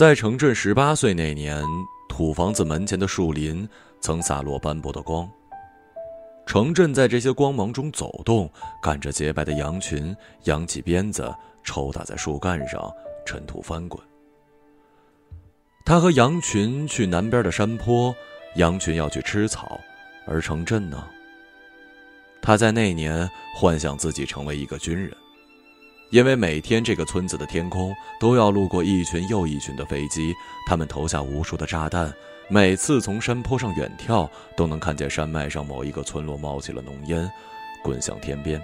在城镇十八岁那年，土房子门前的树林曾洒落斑驳的光。城镇在这些光芒中走动，赶着洁白的羊群，扬起鞭子抽打在树干上，尘土翻滚。他和羊群去南边的山坡，羊群要去吃草，而城镇呢？他在那年幻想自己成为一个军人，因为每天这个村子的天空都要路过一群又一群的飞机，他们投下无数的炸弹。每次从山坡上远眺，都能看见山脉上某一个村落冒起了浓烟，滚向天边。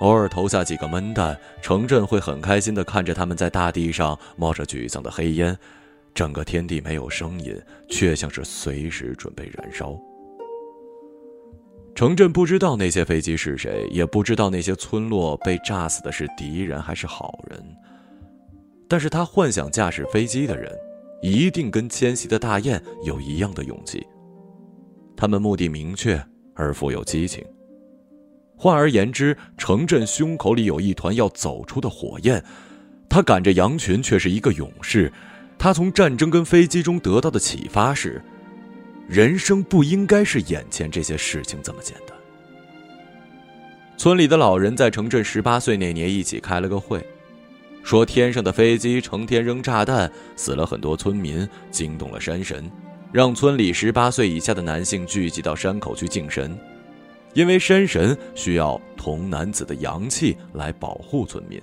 偶尔投下几个闷弹，城镇会很开心地看着他们在大地上冒着沮丧的黑烟，整个天地没有声音，却像是随时准备燃烧。城镇不知道那些飞机是谁，也不知道那些村落被炸死的是敌人还是好人，但是他幻想驾驶飞机的人。一定跟迁徙的大雁有一样的勇气。他们目的明确而富有激情。换而言之，城镇胸口里有一团要走出的火焰。他赶着羊群，却是一个勇士。他从战争跟飞机中得到的启发是：人生不应该是眼前这些事情这么简单。村里的老人在城镇十八岁那年一起开了个会。说天上的飞机成天扔炸弹，死了很多村民，惊动了山神，让村里十八岁以下的男性聚集到山口去敬神，因为山神需要童男子的阳气来保护村民。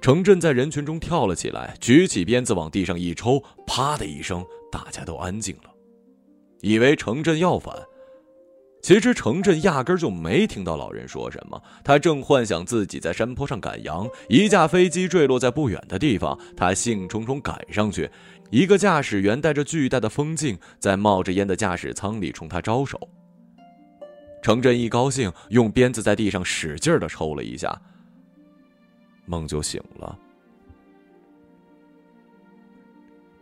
城镇在人群中跳了起来，举起鞭子往地上一抽，啪的一声，大家都安静了，以为城镇要反。其实城镇压根就没听到老人说什么，他正幻想自己在山坡上赶羊，一架飞机坠落在不远的地方，他兴冲冲赶上去，一个驾驶员带着巨大的风镜在冒着烟的驾驶舱里冲他招手。城镇一高兴，用鞭子在地上使劲的抽了一下，梦就醒了。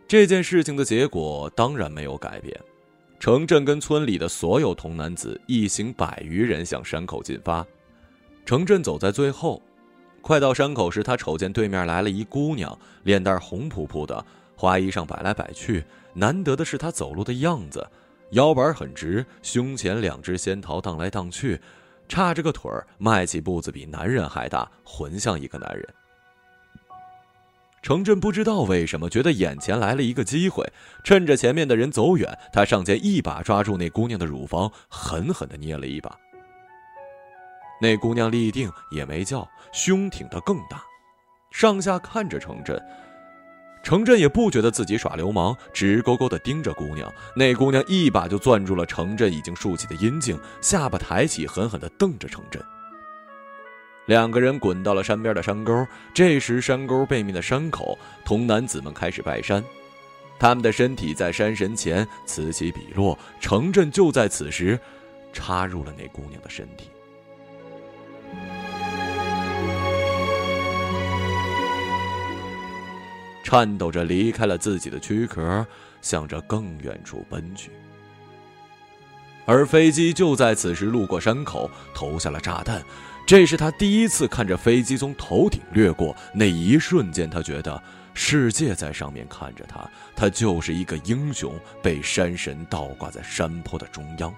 这件事情的结果当然没有改变。城镇跟村里的所有童男子一行百余人向山口进发，城镇走在最后。快到山口时，他瞅见对面来了一姑娘，脸蛋红扑扑的，花衣上摆来摆去。难得的是，她走路的样子，腰板很直，胸前两只仙桃荡来荡去，叉着个腿儿，迈起步子比男人还大，浑像一个男人。程震不知道为什么觉得眼前来了一个机会，趁着前面的人走远，他上前一把抓住那姑娘的乳房，狠狠的捏了一把。那姑娘立定也没叫，胸挺得更大，上下看着程震。程震也不觉得自己耍流氓，直勾勾的盯着姑娘。那姑娘一把就攥住了程震已经竖起的阴茎，下巴抬起，狠狠的瞪着程震。两个人滚到了山边的山沟，这时山沟背面的山口，童男子们开始拜山，他们的身体在山神前此起彼落。城镇就在此时，插入了那姑娘的身体，颤抖着离开了自己的躯壳，向着更远处奔去。而飞机就在此时路过山口，投下了炸弹。这是他第一次看着飞机从头顶掠过，那一瞬间，他觉得世界在上面看着他，他就是一个英雄，被山神倒挂在山坡的中央。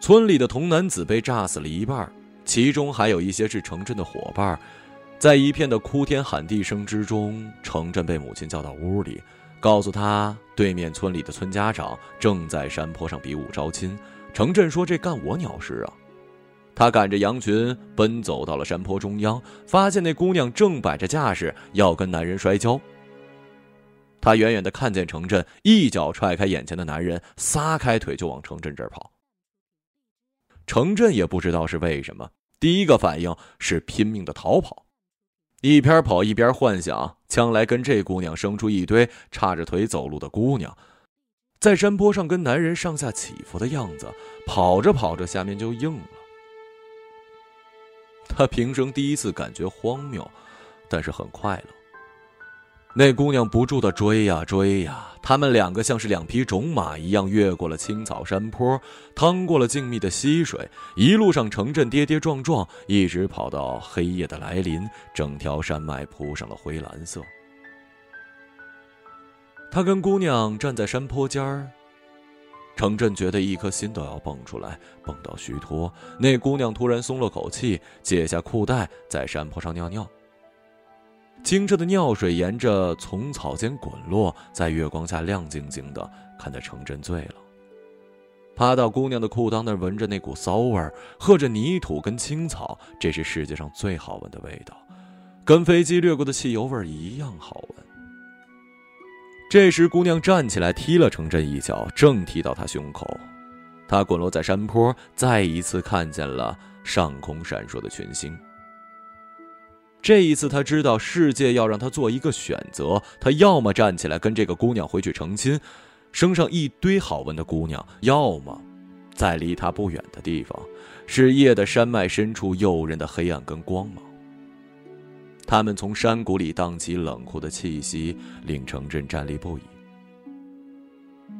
村里的童男子被炸死了一半，其中还有一些是城镇的伙伴。在一片的哭天喊地声之中，城镇被母亲叫到屋里，告诉他对面村里的村家长正在山坡上比武招亲。城镇说：“这干我鸟事啊！”他赶着羊群奔走到了山坡中央，发现那姑娘正摆着架势要跟男人摔跤。他远远的看见程震一脚踹开眼前的男人，撒开腿就往程震这儿跑。程震也不知道是为什么，第一个反应是拼命的逃跑，一边跑一边幻想将来跟这姑娘生出一堆叉着腿走路的姑娘，在山坡上跟男人上下起伏的样子。跑着跑着，下面就硬了。他平生第一次感觉荒谬，但是很快乐。那姑娘不住的追呀追呀，他们两个像是两匹种马一样，越过了青草山坡，趟过了静谧的溪水，一路上城镇跌跌撞撞，一直跑到黑夜的来临，整条山脉铺上了灰蓝色。他跟姑娘站在山坡尖儿。程震觉得一颗心都要蹦出来，蹦到虚脱。那姑娘突然松了口气，解下裤带，在山坡上尿尿。清澈的尿水沿着丛草间滚落，在月光下亮晶晶的，看得程震醉了。趴到姑娘的裤裆那儿，闻着那股骚味儿，喝着泥土跟青草，这是世界上最好闻的味道，跟飞机掠过的汽油味儿一样好闻。这时，姑娘站起来踢了程振一脚，正踢到他胸口。他滚落在山坡，再一次看见了上空闪烁的群星。这一次，他知道世界要让他做一个选择：他要么站起来跟这个姑娘回去成亲，生上一堆好闻的姑娘；要么，在离他不远的地方，是夜的山脉深处诱人的黑暗跟光芒。他们从山谷里荡起冷酷的气息，令程振站立不已。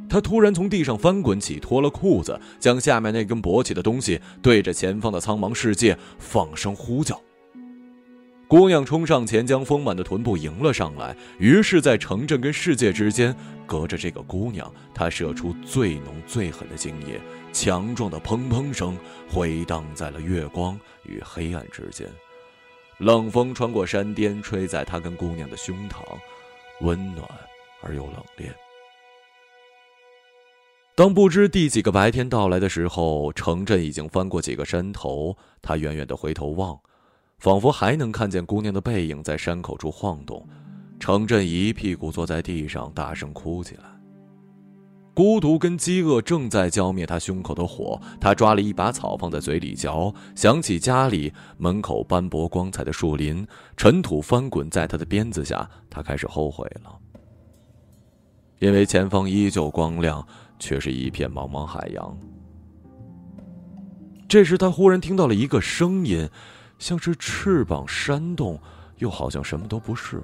他突然从地上翻滚起，脱了裤子，将下面那根勃起的东西对着前方的苍茫世界放声呼叫。姑娘冲上前，将丰满的臀部迎了上来。于是，在城镇跟世界之间，隔着这个姑娘，他射出最浓最狠的精液，强壮的砰砰声回荡在了月光与黑暗之间。冷风穿过山巅，吹在他跟姑娘的胸膛，温暖而又冷冽。当不知第几个白天到来的时候，城镇已经翻过几个山头。他远远的回头望，仿佛还能看见姑娘的背影在山口处晃动。城镇一屁股坐在地上，大声哭起来。孤独跟饥饿正在浇灭他胸口的火。他抓了一把草放在嘴里嚼，想起家里门口斑驳光彩的树林，尘土翻滚在他的鞭子下，他开始后悔了。因为前方依旧光亮，却是一片茫茫海洋。这时，他忽然听到了一个声音，像是翅膀扇动，又好像什么都不是。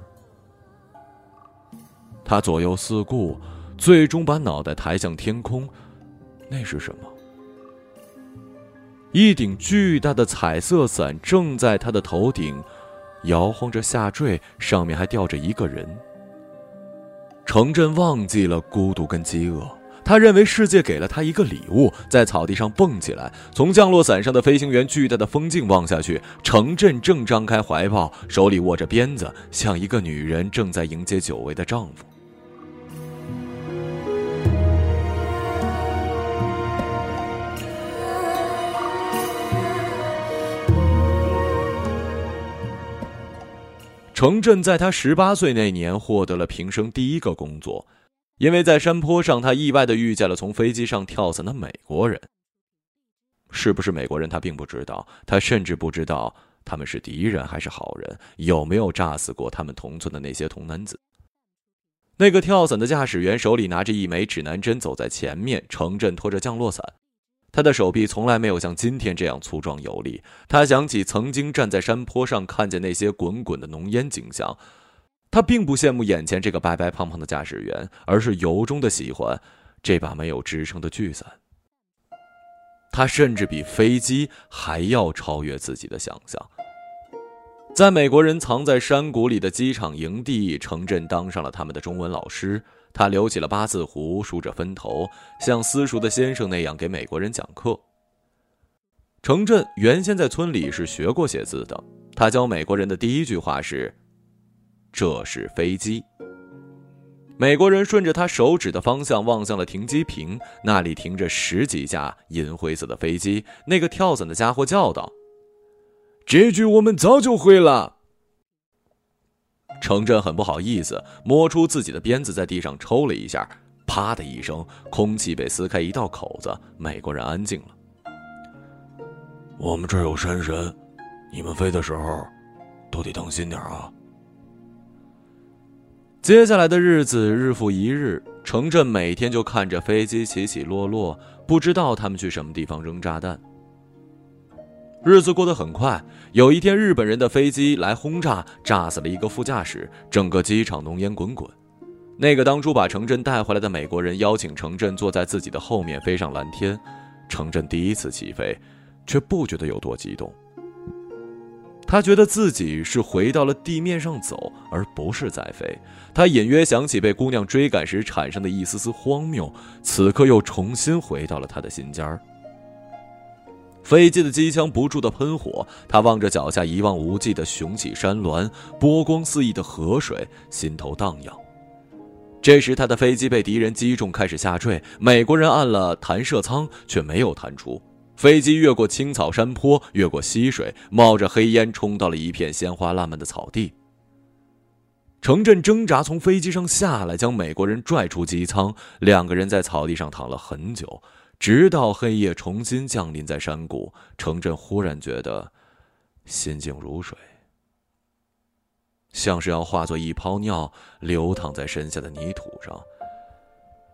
他左右四顾。最终把脑袋抬向天空，那是什么？一顶巨大的彩色伞正在他的头顶摇晃着下坠，上面还吊着一个人。程振忘记了孤独跟饥饿，他认为世界给了他一个礼物，在草地上蹦起来，从降落伞上的飞行员巨大的风镜望下去，程振正张开怀抱，手里握着鞭子，像一个女人正在迎接久违的丈夫。程振在他十八岁那年获得了平生第一个工作，因为在山坡上，他意外的遇见了从飞机上跳伞的美国人。是不是美国人，他并不知道，他甚至不知道他们是敌人还是好人，有没有炸死过他们同村的那些童男子。那个跳伞的驾驶员手里拿着一枚指南针，走在前面，程振拖着降落伞。他的手臂从来没有像今天这样粗壮有力。他想起曾经站在山坡上看见那些滚滚的浓烟景象，他并不羡慕眼前这个白白胖胖的驾驶员，而是由衷的喜欢这把没有支撑的巨伞。他甚至比飞机还要超越自己的想象。在美国人藏在山谷里的机场营地，城镇当上了他们的中文老师。他留起了八字胡，梳着分头，像私塾的先生那样给美国人讲课。程振原先在村里是学过写字的，他教美国人的第一句话是：“这是飞机。”美国人顺着他手指的方向望向了停机坪，那里停着十几架银灰色的飞机。那个跳伞的家伙叫道：“这句我们早就会了。”程震很不好意思，摸出自己的鞭子，在地上抽了一下，啪的一声，空气被撕开一道口子。美国人安静了。我们这儿有山神，你们飞的时候都得当心点啊。接下来的日子日复一日，程振每天就看着飞机起起落落，不知道他们去什么地方扔炸弹。日子过得很快。有一天，日本人的飞机来轰炸，炸死了一个副驾驶，整个机场浓烟滚滚。那个当初把程振带回来的美国人邀请程振坐在自己的后面飞上蓝天，程振第一次起飞，却不觉得有多激动。他觉得自己是回到了地面上走，而不是在飞。他隐约想起被姑娘追赶时产生的一丝丝荒谬，此刻又重新回到了他的心尖儿。飞机的机枪不住的喷火，他望着脚下一望无际的雄起山峦、波光四溢的河水，心头荡漾。这时，他的飞机被敌人击中，开始下坠。美国人按了弹射舱，却没有弹出。飞机越过青草山坡，越过溪水，冒着黑烟，冲到了一片鲜花烂漫的草地。程振挣扎从飞机上下来，将美国人拽出机舱。两个人在草地上躺了很久，直到黑夜重新降临在山谷。程振忽然觉得心静如水。像是要化作一泡尿，流淌在身下的泥土上。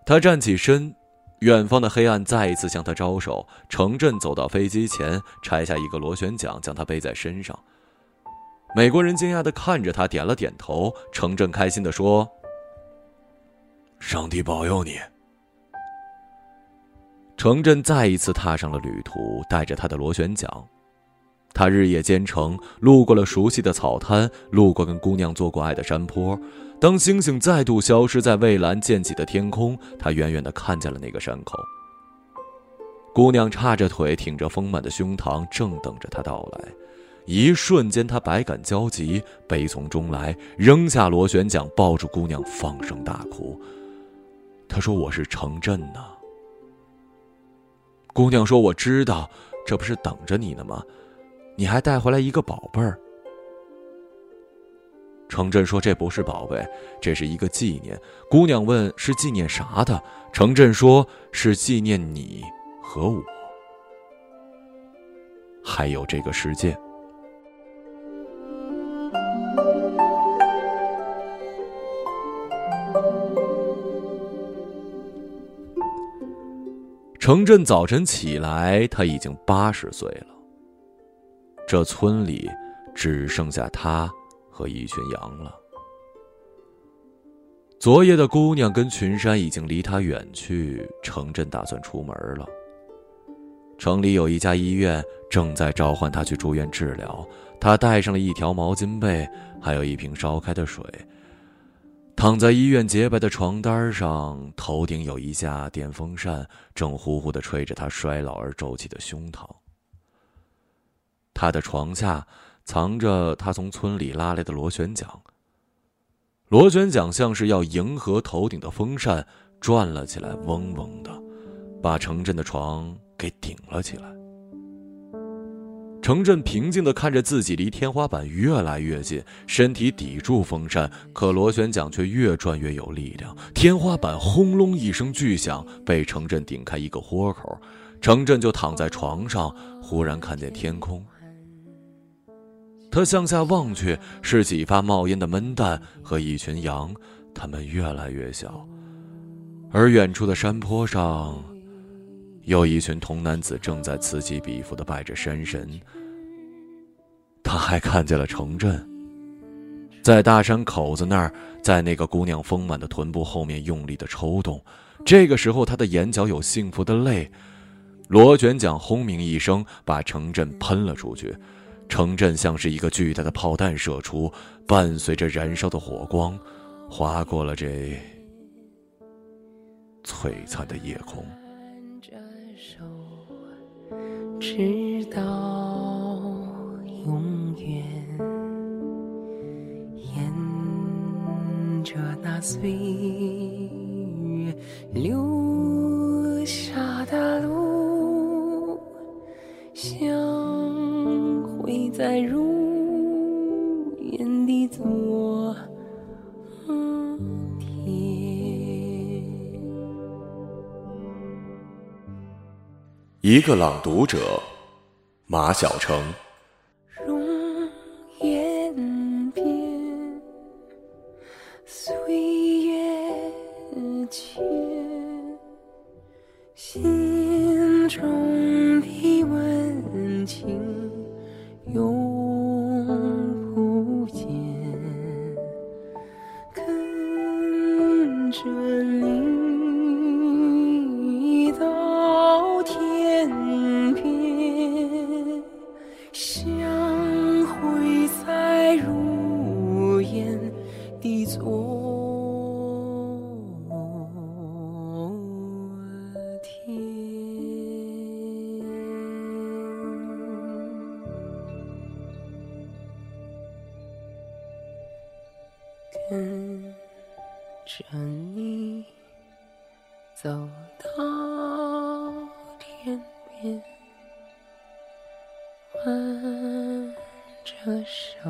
他站起身，远方的黑暗再一次向他招手。程振走到飞机前，拆下一个螺旋桨，将它背在身上。美国人惊讶的看着他，点了点头。程振开心的说：“上帝保佑你。”程振再一次踏上了旅途，带着他的螺旋桨。他日夜兼程，路过了熟悉的草滩，路过跟姑娘做过爱的山坡。当星星再度消失在蔚蓝渐起的天空，他远远地看见了那个山口。姑娘叉着腿，挺着丰满的胸膛，正等着他到来。一瞬间，他百感交集，悲从中来，扔下螺旋桨，抱住姑娘，放声大哭。他说：“我是程振呢。”姑娘说：“我知道，这不是等着你呢吗？”你还带回来一个宝贝儿。程振说：“这不是宝贝，这是一个纪念。”姑娘问：“是纪念啥的？”程振说：“是纪念你和我，还有这个世界。”程振早晨起来，他已经八十岁了。这村里只剩下他和一群羊了。昨夜的姑娘跟群山已经离他远去，程振打算出门了。城里有一家医院正在召唤他去住院治疗，他带上了一条毛巾被，还有一瓶烧开的水，躺在医院洁白的床单上，头顶有一架电风扇，正呼呼的吹着他衰老而皱起的胸膛。他的床下藏着他从村里拉来的螺旋桨。螺旋桨像是要迎合头顶的风扇，转了起来，嗡嗡的，把城镇的床给顶了起来。程振平静的看着自己离天花板越来越近，身体抵住风扇，可螺旋桨却越转越有力量。天花板轰隆一声巨响，被程振顶开一个豁口，程振就躺在床上，忽然看见天空。他向下望去，是几发冒烟的闷弹和一群羊，它们越来越小。而远处的山坡上，有一群童男子正在此起彼伏地拜着山神。他还看见了城镇，在大山口子那儿，在那个姑娘丰满的臀部后面用力地抽动。这个时候，他的眼角有幸福的泪。螺旋桨轰鸣一声，把城镇喷了出去。城镇像是一个巨大的炮弹射出，伴随着燃烧的火光，划过了这璀璨的夜空。直到永远，沿着那岁月留下的路，相会在如烟的昨一个朗读者，马晓成。牵着你走到天边挽着手